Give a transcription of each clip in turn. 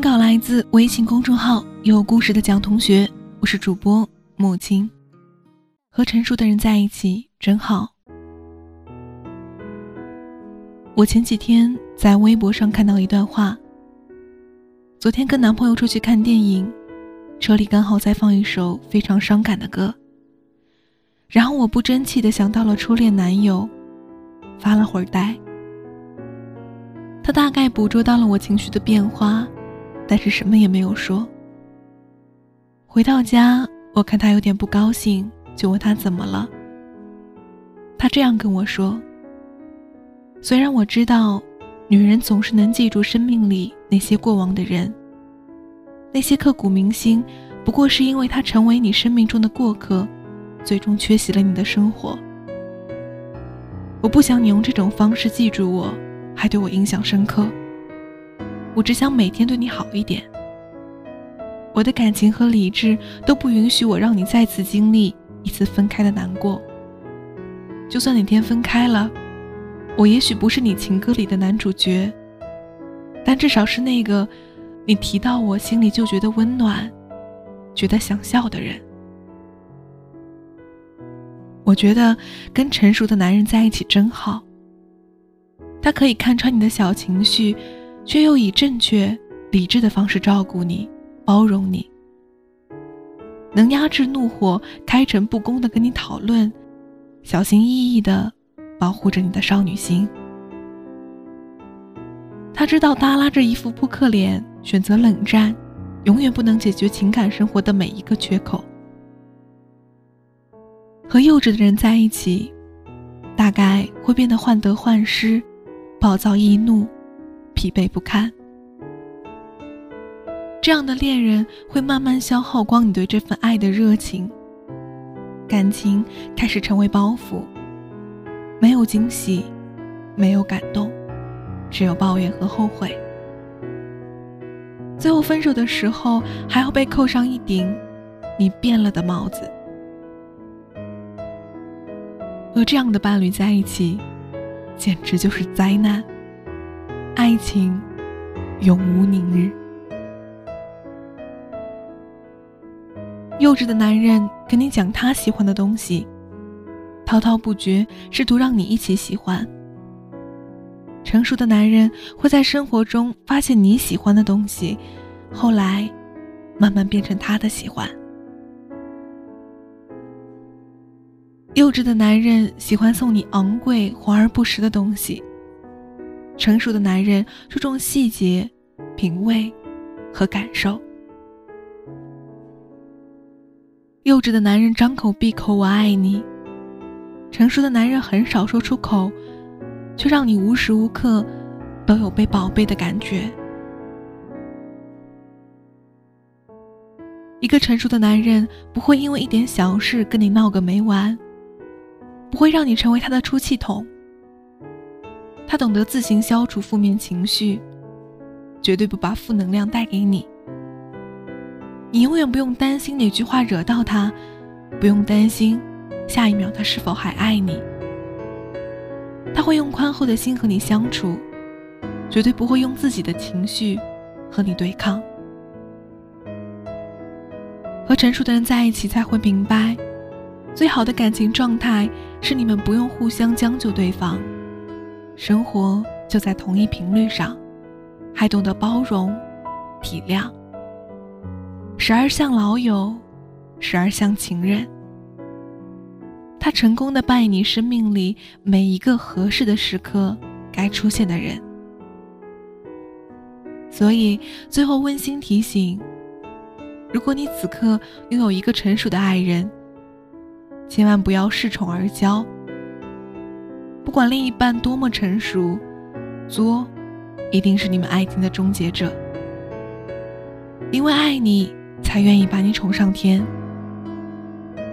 稿来自微信公众号“有故事的蒋同学”，我是主播母亲。和成熟的人在一起真好。我前几天在微博上看到一段话。昨天跟男朋友出去看电影，车里刚好在放一首非常伤感的歌。然后我不争气的想到了初恋男友，发了会儿呆。他大概捕捉到了我情绪的变化。但是什么也没有说。回到家，我看他有点不高兴，就问他怎么了。他这样跟我说：“虽然我知道，女人总是能记住生命里那些过往的人，那些刻骨铭心，不过是因为他成为你生命中的过客，最终缺席了你的生活。我不想你用这种方式记住我，还对我印象深刻。”我只想每天对你好一点。我的感情和理智都不允许我让你再次经历一次分开的难过。就算哪天分开了，我也许不是你情歌里的男主角，但至少是那个你提到我心里就觉得温暖、觉得想笑的人。我觉得跟成熟的男人在一起真好。他可以看穿你的小情绪。却又以正确、理智的方式照顾你、包容你，能压制怒火、开诚布公的跟你讨论，小心翼翼的保护着你的少女心。他知道耷拉着一副扑克脸，选择冷战，永远不能解决情感生活的每一个缺口。和幼稚的人在一起，大概会变得患得患失、暴躁易怒。疲惫不堪，这样的恋人会慢慢消耗光你对这份爱的热情，感情开始成为包袱，没有惊喜，没有感动，只有抱怨和后悔。最后分手的时候，还要被扣上一顶“你变了”的帽子。和这样的伴侣在一起，简直就是灾难。爱情永无宁日。幼稚的男人跟你讲他喜欢的东西，滔滔不绝，试图让你一起喜欢。成熟的男人会在生活中发现你喜欢的东西，后来慢慢变成他的喜欢。幼稚的男人喜欢送你昂贵、华而不实的东西。成熟的男人注重细节、品味和感受。幼稚的男人张口闭口“我爱你”，成熟的男人很少说出口，却让你无时无刻都有被宝贝的感觉。一个成熟的男人不会因为一点小事跟你闹个没完，不会让你成为他的出气筒。他懂得自行消除负面情绪，绝对不把负能量带给你。你永远不用担心哪句话惹到他，不用担心下一秒他是否还爱你。他会用宽厚的心和你相处，绝对不会用自己的情绪和你对抗。和成熟的人在一起，才会明白，最好的感情状态是你们不用互相将就对方。生活就在同一频率上，还懂得包容、体谅，时而像老友，时而像情人。他成功的扮演你生命里每一个合适的时刻该出现的人。所以，最后温馨提醒：如果你此刻拥有一个成熟的爱人，千万不要恃宠而骄。不管另一半多么成熟、作一定是你们爱情的终结者。因为爱你，才愿意把你宠上天。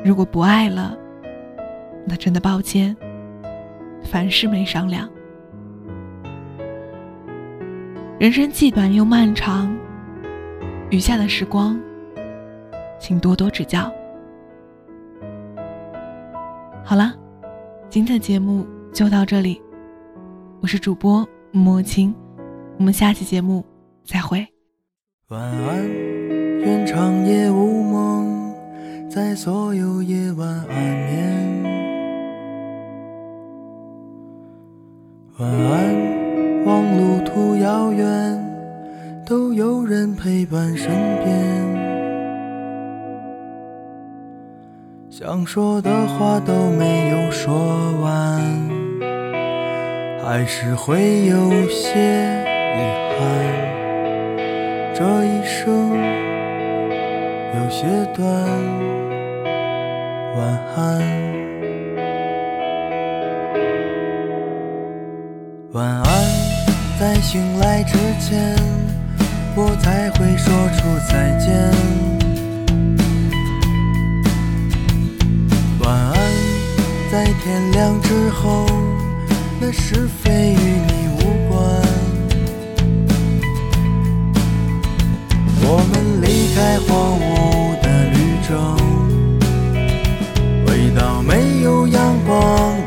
如果不爱了，那真的抱歉，凡事没商量。人生既短又漫长，余下的时光，请多多指教。好了，今天的节目就到这里，我是主播莫青，我们下期节目再会。晚安，愿长夜无梦，在所有夜晚安眠。晚安，望路途遥远，都有人陪伴身边。想说的话都没有说完，还是会有些遗憾。这一生有些短，晚安，晚安。在醒来之前，我才会说出再见。晚安，在天亮之后，那是非与你无关。我们离开荒芜的绿洲，回到没有阳光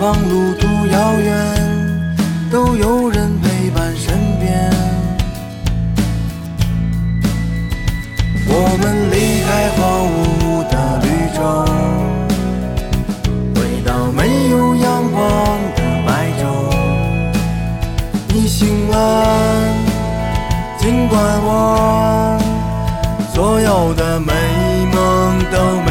望路途遥远，都有人陪伴身边。我们离开荒芜的绿洲，回到没有阳光的白昼。你醒了，尽管我所有的美梦都没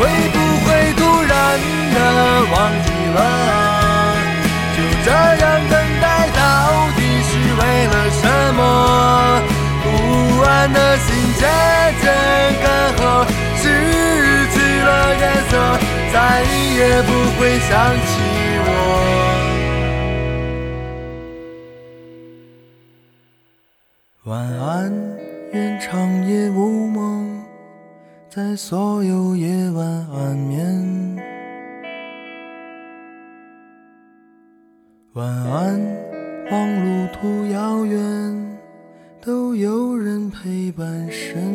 会不会突然的忘记了就这样等待到底是为了什么？不安的心渐渐干涸失去了颜色再也不会想起我。晚安愿长夜无梦。在所有夜晚安眠。晚安，望路途遥远，都有人陪伴身